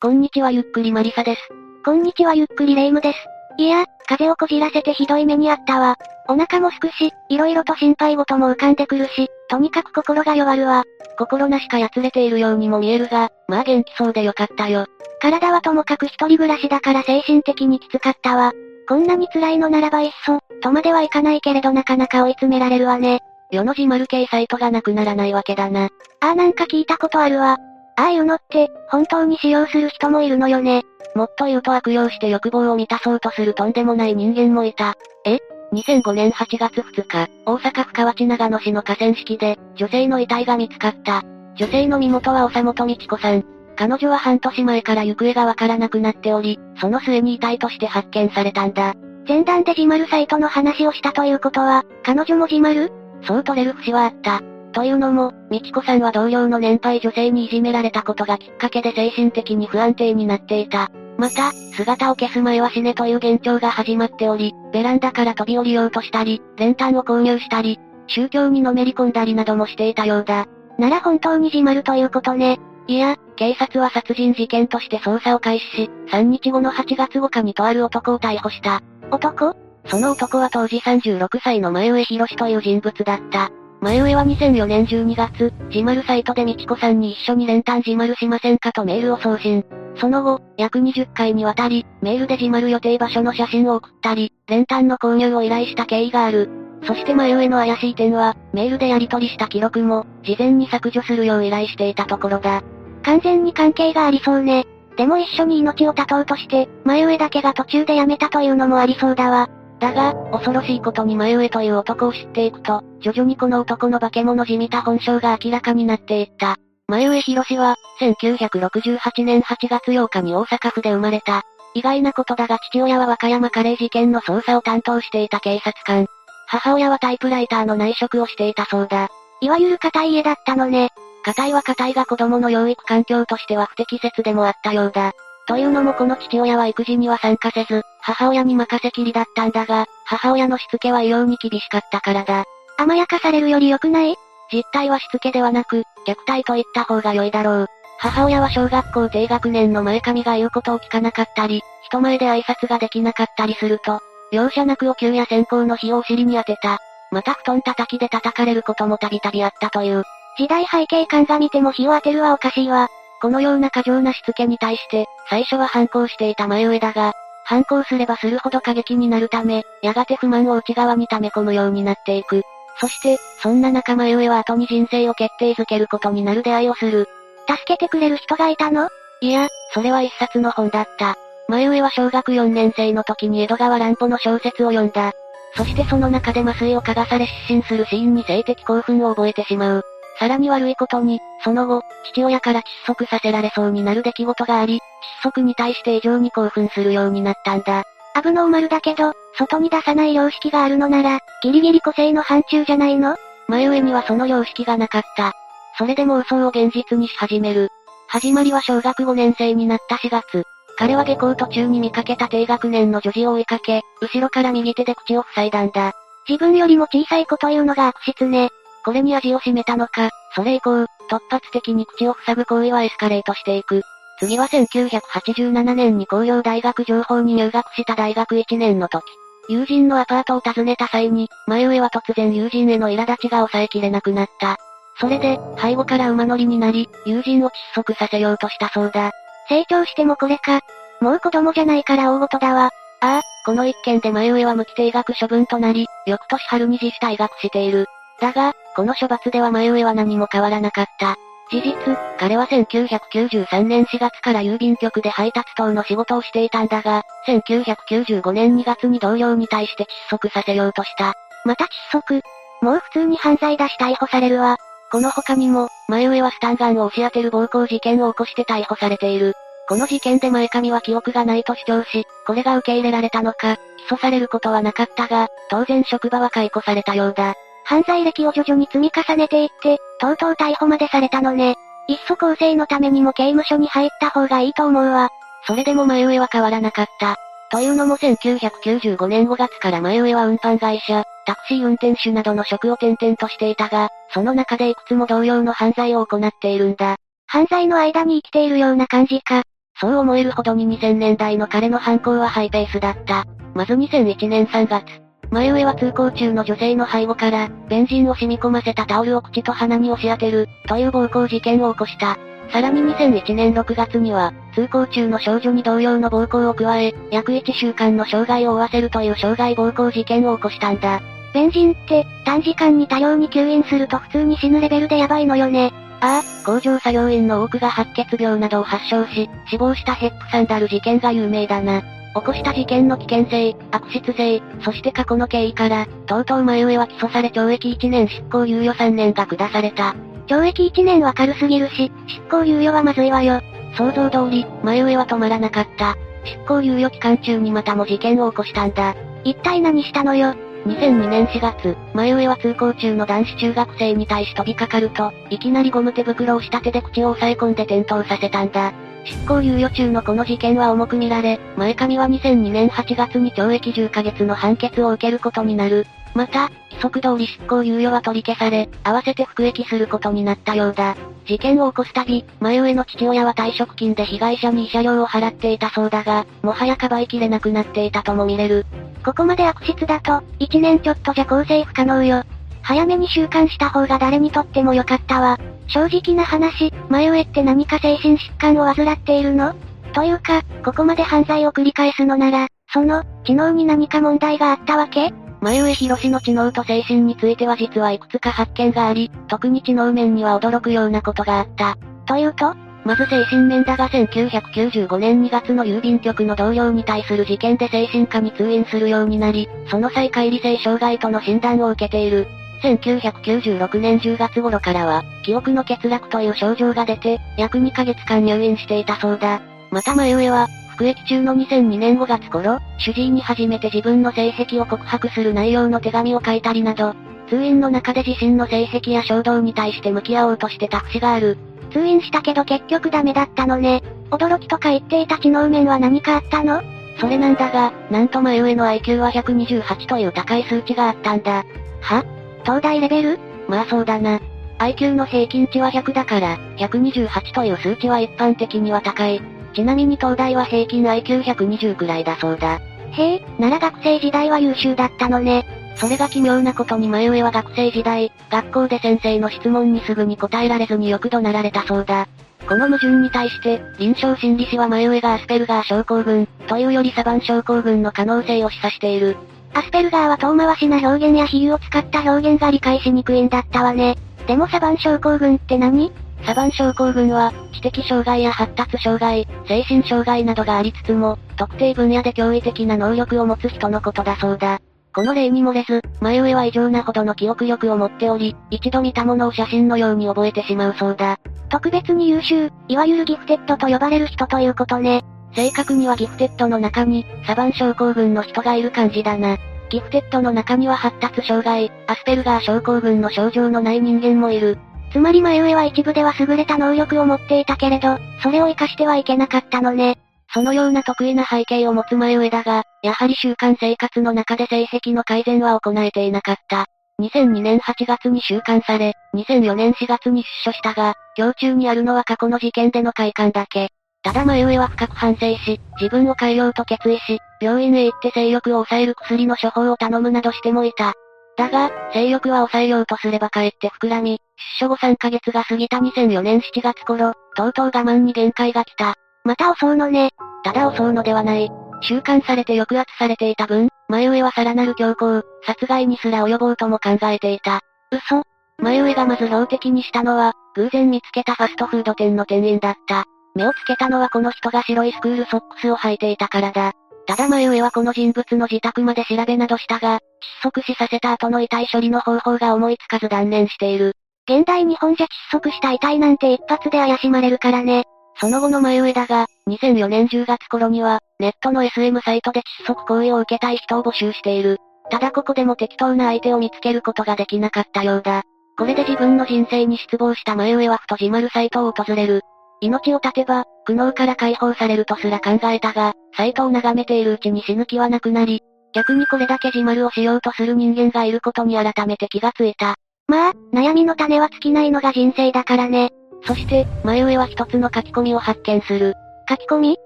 こんにちはゆっくりマリサです。こんにちはゆっくりレイムです。いや、風をこじらせてひどい目にあったわ。お腹もすくし、いろいろと心配事も浮かんでくるし、とにかく心が弱るわ。心なしかやつれているようにも見えるが、まあ元気そうでよかったよ。体はともかく一人暮らしだから精神的にきつかったわ。こんなに辛いのならばいっそ、とまではいかないけれどなかなか追い詰められるわね。世の字丸系サイトがなくならないわけだな。ああなんか聞いたことあるわ。ああいうのって、本当に使用する人もいるのよね。もっと言うと悪用して欲望を満たそうとするとんでもない人間もいた。え ?2005 年8月2日、大阪府河内長野市の河川敷で、女性の遺体が見つかった。女性の身元は長本道子さん。彼女は半年前から行方がわからなくなっており、その末に遺体として発見されたんだ。前段で自丸サイトの話をしたということは、彼女も自丸？そう取れる節はあった。というのも、美智子さんは同僚の年配女性にいじめられたことがきっかけで精神的に不安定になっていた。また、姿を消す前は死ねという幻聴が始まっており、ベランダから飛び降りようとしたり、練炭を購入したり、宗教にのめり込んだりなどもしていたようだ。なら本当に自丸ということね。いや、警察は殺人事件として捜査を開始し、3日後の8月5日にとある男を逮捕した。男？その男は当時36歳の前上博という人物だった。前上は2004年12月、自丸サイトで美智子さんに一緒に練炭自丸しませんかとメールを送信。その後、約20回にわたり、メールで自丸予定場所の写真を送ったり、練炭の購入を依頼した経緯がある。そして前上の怪しい点は、メールでやり取りした記録も、事前に削除するよう依頼していたところだ。完全に関係がありそうね。でも一緒に命を絶とうとして、前上だけが途中で辞めたというのもありそうだわ。だが、恐ろしいことに前上という男を知っていくと、徐々にこの男の化け物じみた本性が明らかになっていった。前上博は、1968年8月8日に大阪府で生まれた。意外なことだが父親は和歌山カレー事件の捜査を担当していた警察官。母親はタイプライターの内職をしていたそうだ。いわゆる硬い家だったのね。硬いは硬いが子供の養育環境としては不適切でもあったようだ。というのもこの父親は育児には参加せず、母親に任せきりだったんだが、母親のしつけは異様に厳しかったからだ。甘やかされるより良くない？実態はしつけではなく、虐待と言った方が良いだろう。母親は小学校低学年の前髪が言うことを聞かなかったり、人前で挨拶ができなかったりすると、容赦なくお給や先行の火をお尻に当てた。また布団叩きで叩かれることもたびたびあったという。時代背景感が見ても火を当てるはおかしいわ。このような過剰なしつけに対して、最初は反抗していた前上だが、反抗すればするほど過激になるため、やがて不満を内側に溜め込むようになっていく。そして、そんな仲間上は後に人生を決定づけることになる出会いをする。助けてくれる人がいたの？いや、それは一冊の本だった。前上は小学4年生の時に江戸川乱歩の小説を読んだ。そしてその中で麻酔を嗅がされ失神するシーンに性的興奮を覚えてしまう。さらに悪いことに、その後、父親から窒息させられそうになる出来事があり、窒息に対して異常に興奮するようになったんだ。アブノーマルだけど、外に出さない様式があるのなら、ギリギリ個性の範疇じゃないの？前上にはその様式がなかった。それでも嘘を現実にし始める。始まりは小学5年生になった4月。彼は下校途中に見かけた低学年の女児を追いかけ、後ろから右手で口を塞いだんだ。自分よりも小さい子というのが悪質ね。これに味を占めたのか、それ以降、突発的に口を塞ぐ行為はエスカレートしていく。次は1987年に工業大学情報に入学した大学1年の時。友人のアパートを訪ねた際に、前上は突然友人への苛立ちが抑えきれなくなった。それで、背後から馬乗りになり、友人を窒息させようとしたそうだ。成長してもこれか。もう子供じゃないから大事だわ。ああ、この一件で前上は無期定額処分となり、翌年春に自主退学している。だが、この処罰では前上は何も変わらなかった。事実、彼は1993年4月から郵便局で配達等の仕事をしていたんだが、1995年2月に同僚に対して窒息させようとした。また窒息もう普通に犯罪だし逮捕されるわ。この他にも、前上はスタンガンを押し当てる暴行事件を起こして逮捕されている。この事件で前髪は記憶がないと主張し、これが受け入れられたのか、起訴されることはなかったが、当然職場は解雇されたようだ。犯罪歴を徐々に積み重ねていって、とうとう逮捕までされたのね。いっそ構成のためにも刑務所に入った方がいいと思うわ。それでも前上は変わらなかった。というのも1995年5月から前上は運搬会社、タクシー運転手などの職を転々としていたが、その中でいくつも同様の犯罪を行っているんだ。犯罪の間に生きているような感じか。そう思えるほどに2000年代の彼の犯行はハイペースだった。まず2001年3月、前上は通行中の女性の背後から、ベンジンを染み込ませたタオルを口と鼻に押し当てる、という暴行事件を起こした。さらに2001年6月には、通行中の少女に同様の暴行を加え、約1週間の傷害を負わせるという傷害暴行事件を起こしたんだ。ベンジンって、短時間に多量に吸引すると普通に死ぬレベルでやばいのよね。ああ、工場作業員の多くが白血病などを発症し、死亡したヘップサンダル事件が有名だな。起こした事件の危険性、悪質性、そして過去の経緯から、とうとう前上は起訴され懲役1年執行猶予3年が下された。懲役1年は軽すぎるし、執行猶予はまずいわよ。想像通り、前上は止まらなかった。執行猶予期間中にまたも事件を起こしたんだ。一体何したのよ。2002年4月、前上は通行中の男子中学生に対し飛びかかると、いきなりゴム手袋をした手で口を押さえ込んで転倒させたんだ。執行猶予中のこの事件は重く見られ、前上は2002年8月に懲役10ヶ月の判決を受けることになる。また、規則通り執行猶予は取り消され、合わせて服役することになったようだ。事件を起こすたび、前上の父親は退職金で被害者に慰謝料を払っていたそうだが、もはやかばいきれなくなっていたとも見れる。ここまで悪質だと、1年ちょっとじゃ更生不可能よ。早めに収監した方が誰にとっても良かったわ。正直な話、前上って何か精神疾患を患っているの？というか、ここまで犯罪を繰り返すのなら、その、知能に何か問題があったわけ？前上博の知能と精神については実はいくつか発見があり、特に知能面には驚くようなことがあった。というと？まず精神面だが1995年2月の郵便局の同僚に対する事件で精神科に通院するようになり、その際乖離性障害との診断を受けている。1996年10月頃からは、記憶の欠落という症状が出て、約2ヶ月間入院していたそうだ。また前上は、服役中の2002年5月頃、主治医に初めて自分の性癖を告白する内容の手紙を書いたりなど、通院の中で自身の性癖や衝動に対して向き合おうとしてた節がある。通院したけど結局ダメだったのね。驚きとか言っていた知能面は何かあったの？それなんだが、なんと前上の IQ は128という高い数値があったんだ。は？東大レベル？まあそうだな。IQ の平均値は100だから、128という数値は一般的には高い。ちなみに東大は平均 IQ120 くらいだそうだ。へえ、なら学生時代は優秀だったのね。それが奇妙なことに前上は学生時代、学校で先生の質問にすぐに答えられずによく怒鳴られたそうだ。この矛盾に対して、臨床心理士は前上がアスペルガー症候群、というよりサバン症候群の可能性を示唆している。アスペルガーは遠回しな表現や比喩を使った表現が理解しにくいんだったわね。でもサバン症候群って何？サバン症候群は、知的障害や発達障害、精神障害などがありつつも、特定分野で驚異的な能力を持つ人のことだそうだ。この例に漏れず、前上は異常なほどの記憶力を持っており、一度見たものを写真のように覚えてしまうそうだ。特別に優秀、いわゆるギフテッドと呼ばれる人ということね。正確にはギフテッドの中に、サバン症候群の人がいる感じだな。ギフテッドの中には発達障害、アスペルガー症候群の症状のない人間もいる。つまり前上は一部では優れた能力を持っていたけれど、それを活かしてはいけなかったのね。そのような得意な背景を持つ前上だが、やはり習慣生活の中で性癖の改善は行えていなかった。2002年8月に収監され、2004年4月に出所したが、胸中にあるのは過去の事件での快感だけ。ただ前上は深く反省し、自分を変えようと決意し、病院へ行って性欲を抑える薬の処方を頼むなどしてもいた。だが、性欲は抑えようとすればかえって膨らみ、出所後3ヶ月が過ぎた2004年7月頃、とうとう我慢に限界が来た。また襲うのね。ただ襲うのではない。収監されて抑圧されていた分、前上はさらなる強行、殺害にすら及ぼうとも考えていた。嘘前上がまず標的にしたのは、偶然見つけたファストフード店の店員だった。目をつけたのはこの人が白いスクールソックスを履いていたからだ。ただ前上はこの人物の自宅まで調べなどしたが、窒息死させた後の遺体処理の方法が思いつかず断念している。現代日本じゃ窒息した遺体なんて一発で怪しまれるからね。その後の前上だが、2004年10月頃には、ネットの SM サイトで窒息行為を受けたい人を募集している。ただここでも適当な相手を見つけることができなかったようだ。これで自分の人生に失望した前上はふと自丸サイトを訪れる。命を絶てば、苦悩から解放されるとすら考えたが、サイトを眺めているうちに死ぬ気はなくなり、逆にこれだけ自丸をしようとする人間がいることに改めて気がついた。まあ、悩みの種は尽きないのが人生だからね。そして、前上は一つの書き込みを発見する。書き込み？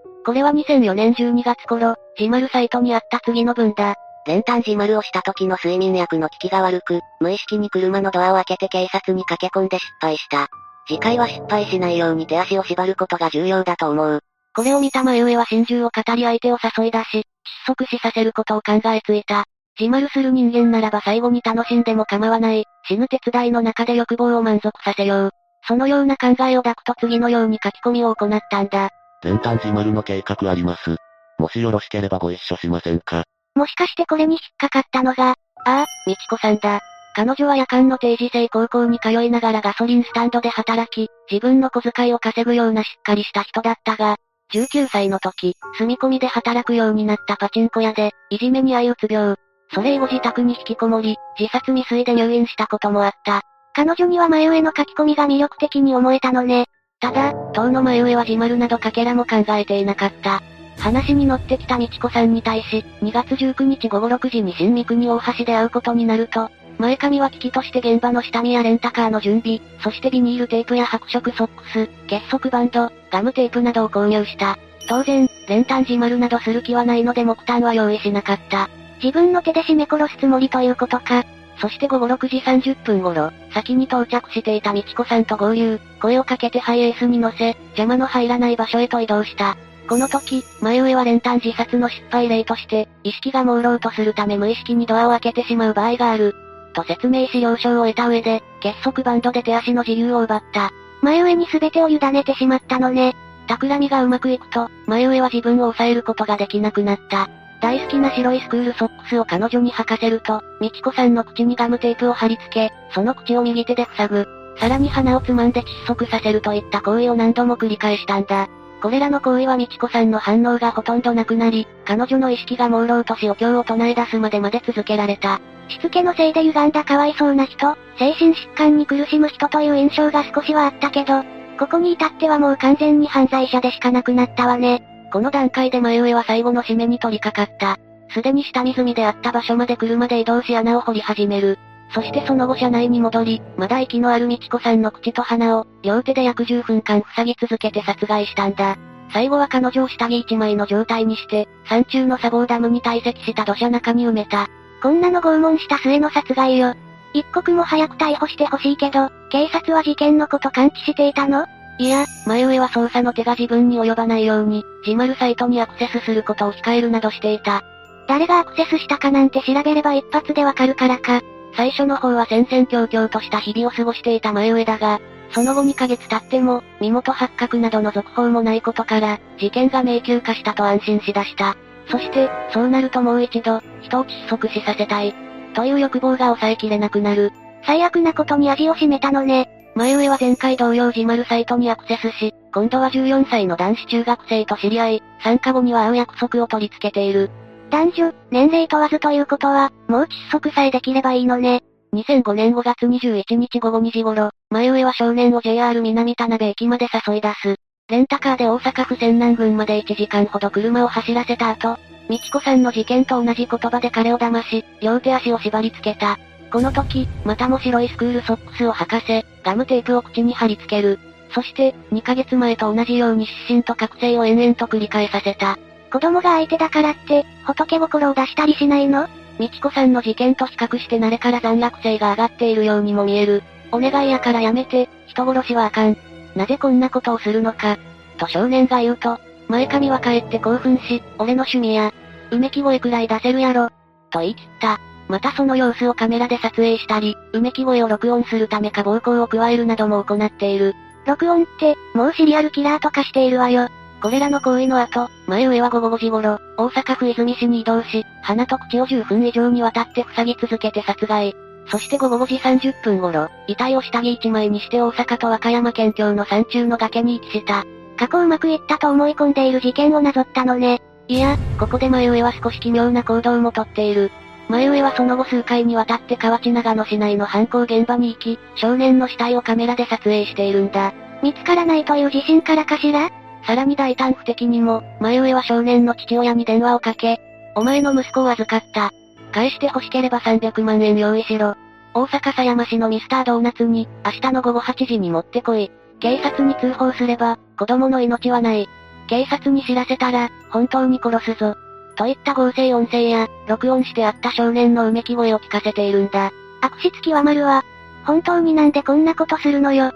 これは2004年12月頃、ジマルサイトにあった次の文だ。練炭自丸をした時の睡眠薬の効きが悪く、無意識に車のドアを開けて警察に駆け込んで失敗した。次回は失敗しないように手足を縛ることが重要だと思う。これを見た前上は心中を語り相手を誘い出し、窒息死させることを考えついた。自丸する人間ならば最後に楽しんでも構わない、死ぬ手伝いの中で欲望を満足させよう。そのような考えを抱くと次のように書き込みを行ったんだ。練炭自丸の計画あります。もしよろしければご一緒しませんか？もしかしてこれに引っかかったのが、ああ、みちこさんだ。彼女は夜間の定時制高校に通いながらガソリンスタンドで働き、自分の小遣いを稼ぐようなしっかりした人だったが、19歳の時、住み込みで働くようになったパチンコ屋で、いじめに遭いうつ病。それ以後自宅に引きこもり、自殺未遂で入院したこともあった。彼女には前上の書き込みが魅力的に思えたのね。ただ、当の前上は自丸などかけらも考えていなかった。話に乗ってきた美智子さんに対し、2月19日午後6時に新三国大橋で会うことになると、前髪は危機として現場の下見やレンタカーの準備、そしてビニールテープや白色ソックス、結束バンド、ガムテープなどを購入した。当然、練炭自丸などする気はないので木炭は用意しなかった。自分の手で締め殺すつもりということか。そして午後6時30分頃、先に到着していた美智子さんと合流、声をかけてハイエースに乗せ、邪魔の入らない場所へと移動した。この時、前上は練炭自殺の失敗例として、意識が朦朧とするため無意識にドアを開けてしまう場合がある。と説明し了承を得た上で、結束バンドで手足の自由を奪った。前上に全てを委ねてしまったのね。企みがうまくいくと、前上は自分を抑えることができなくなった。大好きな白いスクールソックスを彼女に履かせると、美智子さんの口にガムテープを貼り付け、その口を右手で塞ぐ。さらに鼻をつまんで窒息させるといった行為を何度も繰り返したんだ。これらの行為は美智子さんの反応がほとんどなくなり、彼女の意識が朦朧としお経を唱え出すまでまで続けられた。しつけのせいで歪んだかわいそうな人、精神疾患に苦しむ人という印象が少しはあったけど、ここに至ってはもう完全に犯罪者でしかなくなったわね。この段階で前上は最後の締めに取り掛かった。すでに下湖であった場所まで車で移動し穴を掘り始める。そしてその後車内に戻り、まだ息のある美智子さんの口と鼻を、両手で約10分間塞ぎ続けて殺害したんだ。最後は彼女を下着一枚の状態にして、山中の砂防ダムに堆積した土砂中に埋めた。こんなの拷問した末の殺害よ。一刻も早く逮捕してほしいけど、警察は事件のこと感知していたの？いや、前上は捜査の手が自分に及ばないように、自丸サイトにアクセスすることを控えるなどしていた。誰がアクセスしたかなんて調べれば一発でわかるからか。最初の方は戦々恐々とした日々を過ごしていた前上だが、その後2ヶ月経っても、身元発覚などの続報もないことから、事件が迷宮化したと安心しだした。そして、そうなるともう一度、人を窒息死させたい。という欲望が抑えきれなくなる。最悪なことに味を占めたのね。前上は前回同様自丸サイトにアクセスし、今度は14歳の男子中学生と知り合い、参加後には会う約束を取り付けている。男女、年齢問わずということは、もう窒息さえできればいいのね。2005年5月21日午後2時頃、前上は少年を JR 南田辺駅まで誘い出す。レンタカーで大阪府泉南郡まで1時間ほど車を走らせた後、美智子さんの事件と同じ言葉で彼を騙し、両手足を縛り付けた。この時、またも白いスクールソックスを履かせ、ガムテープを口に貼り付ける。そして、2ヶ月前と同じように失神と覚醒を延々と繰り返させた。子供が相手だからって、仏心を出したりしないの？美智子さんの事件と比較して慣れから残落性が上がっているようにも見える。お願いやからやめて、人殺しはあかん。なぜこんなことをするのか。と少年が言うと、前髪は帰って興奮し、俺の趣味や、うめき声くらい出せるやろ。と言い切った。またその様子をカメラで撮影したり、うめき声を録音するためか暴行を加えるなども行っている。録音って、もうシリアルキラーとかしているわよ。これらの行為の後、前上は午後5時頃、大阪府泉市に移動し、鼻と口を10分以上にわたって塞ぎ続けて殺害。そして午後5時30分頃、遺体を下着一枚にして大阪と和歌山県境の山中の崖に遺棄した。過去うまくいったと思い込んでいる事件をなぞったのね。いや、ここで前上は少し奇妙な行動もとっている。前上はその後数回にわたって河内長野市内の犯行現場に行き、少年の死体をカメラで撮影しているんだ。見つからないという自信からかしら？さらに大胆不敵にも、前上は少年の父親に電話をかけ、お前の息子を預かった。返して欲しければ300万円用意しろ。大阪狭山市のミスタードーナツに、明日の午後8時に持ってこい。警察に通報すれば、子供の命はない。警察に知らせたら、本当に殺すぞ。といった合成音声や、録音してあった少年のうめき声を聞かせているんだ。悪質極まるわ。本当になんでこんなことするのよ。窒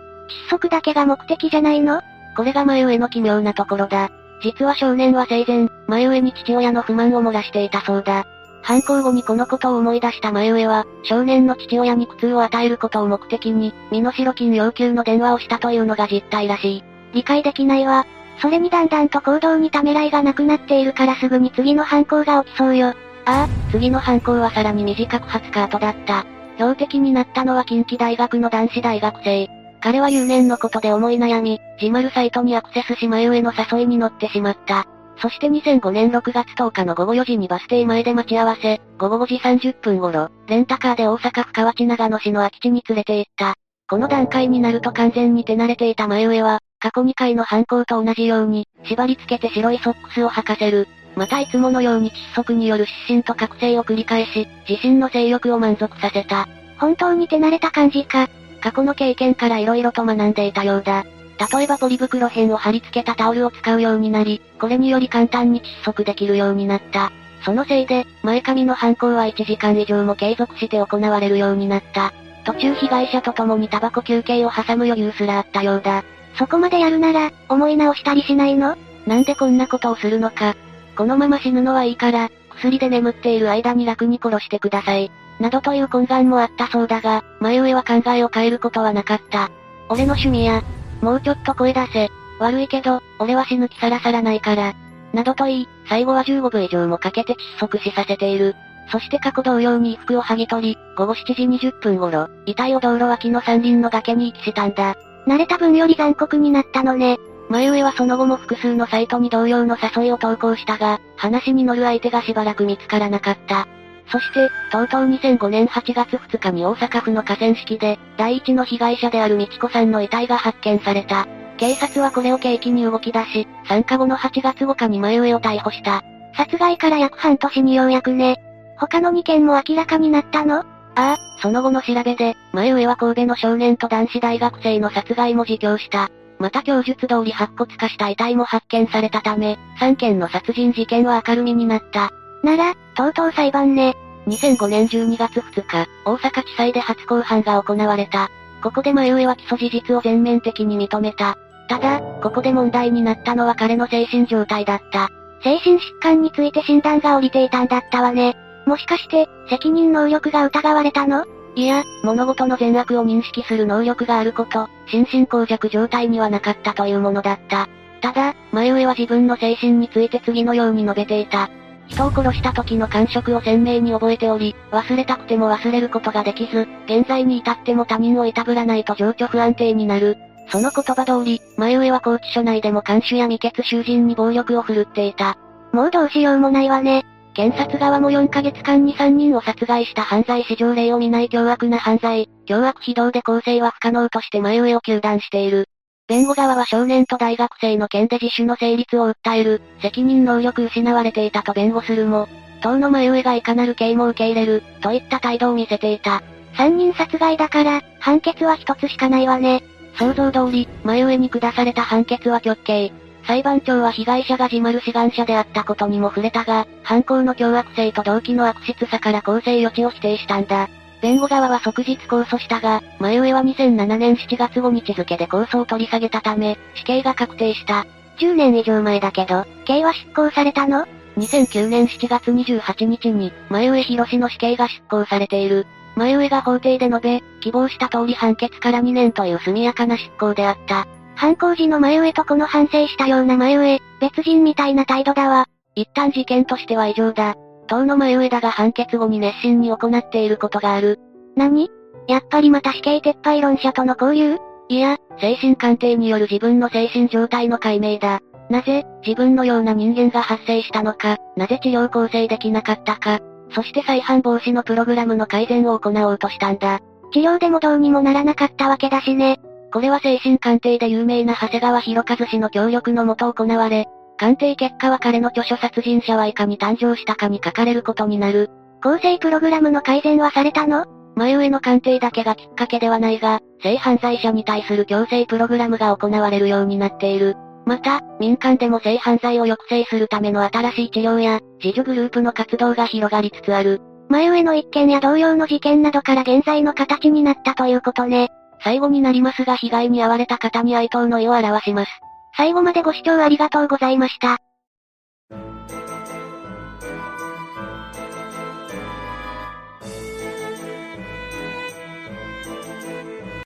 息だけが目的じゃないの？これが前上の奇妙なところだ。実は少年は生前、前上に父親の不満を漏らしていたそうだ。犯行後にこのことを思い出した前上は、少年の父親に苦痛を与えることを目的に、身代金要求の電話をしたというのが実態らしい。理解できないわ。それにだんだんと行動にためらいがなくなっているからすぐに次の犯行が起きそうよ。ああ、次の犯行はさらに短く20日後だった。標的になったのは近畿大学の男子大学生。彼は留年のことで思い悩み、自丸サイトにアクセスし前上の誘いに乗ってしまった。そして2005年6月10日の午後4時にバス停前で待ち合わせ、午後5時30分頃、レンタカーで大阪府河内長野市の空き地に連れて行った。この段階になると完全に手慣れていた前上は、過去2回の犯行と同じように、縛り付けて白いソックスを履かせる。またいつものように窒息による失神と覚醒を繰り返し、自身の性欲を満足させた。本当に手慣れた感じか。過去の経験から色々と学んでいたようだ。例えばポリ袋片を貼り付けたタオルを使うようになり、これにより簡単に窒息できるようになった。そのせいで、前髪の犯行は1時間以上も継続して行われるようになった。途中被害者と共にタバコ休憩を挟む余裕すらあったようだ。そこまでやるなら、思い直したりしないの？なんでこんなことをするのか。このまま死ぬのはいいから、薬で眠っている間に楽に殺してください。などという懇願もあったそうだが、前上は考えを変えることはなかった。俺の趣味や、もうちょっと声出せ。悪いけど、俺は死ぬ気さらさらないから。などと言い、最後は15分以上もかけて窒息死させている。そして過去同様に衣服を剥ぎ取り、午後7時20分頃、遺体を道路脇の山林の崖に遺棄したんだ。慣れた分より残酷になったのね。前上はその後も複数のサイトに同様の誘いを投稿したが、話に乗る相手がしばらく見つからなかった。そして、とうとう2005年8月2日に大阪府の河川敷で、第一の被害者である美智子さんの遺体が発見された。警察はこれを契機に動き出し、参加後の8月5日に前上を逮捕した。殺害から約半年にようやくね。他の2件も明らかになったの？ああ、その後の調べで、前上は神戸の少年と男子大学生の殺害も自供した。また供述通り白骨化した遺体も発見されたため、3件の殺人事件は明るみになった。なら、とうとう裁判ね。2005年12月2日、大阪地裁で初公判が行われた。ここで前上は起訴事実を全面的に認めた。ただ、ここで問題になったのは彼の精神状態だった。精神疾患について診断が下りていたんだったわね。もしかして、責任能力が疑われたの？いや、物事の善悪を認識する能力があること、心神耗弱状態にはなかったというものだった。ただ、前上は自分の精神について次のように述べていた。人を殺した時の感触を鮮明に覚えており、忘れたくても忘れることができず、現在に至っても他人をいたぶらないと情緒不安定になる。その言葉通り、前上は拘置所内でも看守や未決囚人に暴力を振るっていた。もうどうしようもないわね。検察側も4ヶ月間に3人を殺害した犯罪史上例を見ない凶悪な犯罪、凶悪非道で構成は不可能として前上を求断している。弁護側は少年と大学生の件で自首の成立を訴える、責任能力失われていたと弁護するも、党の前上がいかなる刑も受け入れる、といった態度を見せていた。三人殺害だから、判決は一つしかないわね。想像通り、前上に下された判決は極刑。裁判長は被害者が自丸志願者であったことにも触れたが、犯行の凶悪性と動機の悪質さから公正余地を否定したんだ。弁護側は即日控訴したが、前上は2007年7月5日付で控訴を取り下げたため、死刑が確定した。10年以上前だけど、刑は執行されたの ?2009 年7月28日に、前上博士の死刑が執行されている。前上が法廷で述べ、希望した通り判決から2年という速やかな執行であった。犯行時の前上とこの反省したような前上、別人みたいな態度だわ。一旦事件としては異常だ。当の前上だが判決後に熱心に行っていることがある。何？やっぱりまた死刑撤廃論者との交流？いや、精神鑑定による自分の精神状態の解明だ。なぜ、自分のような人間が発生したのか、なぜ治療構成できなかったか、そして再犯防止のプログラムの改善を行おうとしたんだ。治療でもどうにもならなかったわけだしね。これは精神鑑定で有名な長谷川博和氏の協力のもと行われ、鑑定結果は彼の著書殺人者はいかに誕生したかに書かれることになる。構成プログラムの改善はされたの？前上の鑑定だけがきっかけではないが、性犯罪者に対する強制プログラムが行われるようになっている。また、民間でも性犯罪を抑制するための新しい治療や、自助グループの活動が広がりつつある。前上の一件や同様の事件などから現在の形になったということね。最後になりますが被害に遭われた方に哀悼の意を表します。最後までご視聴ありがとうございました。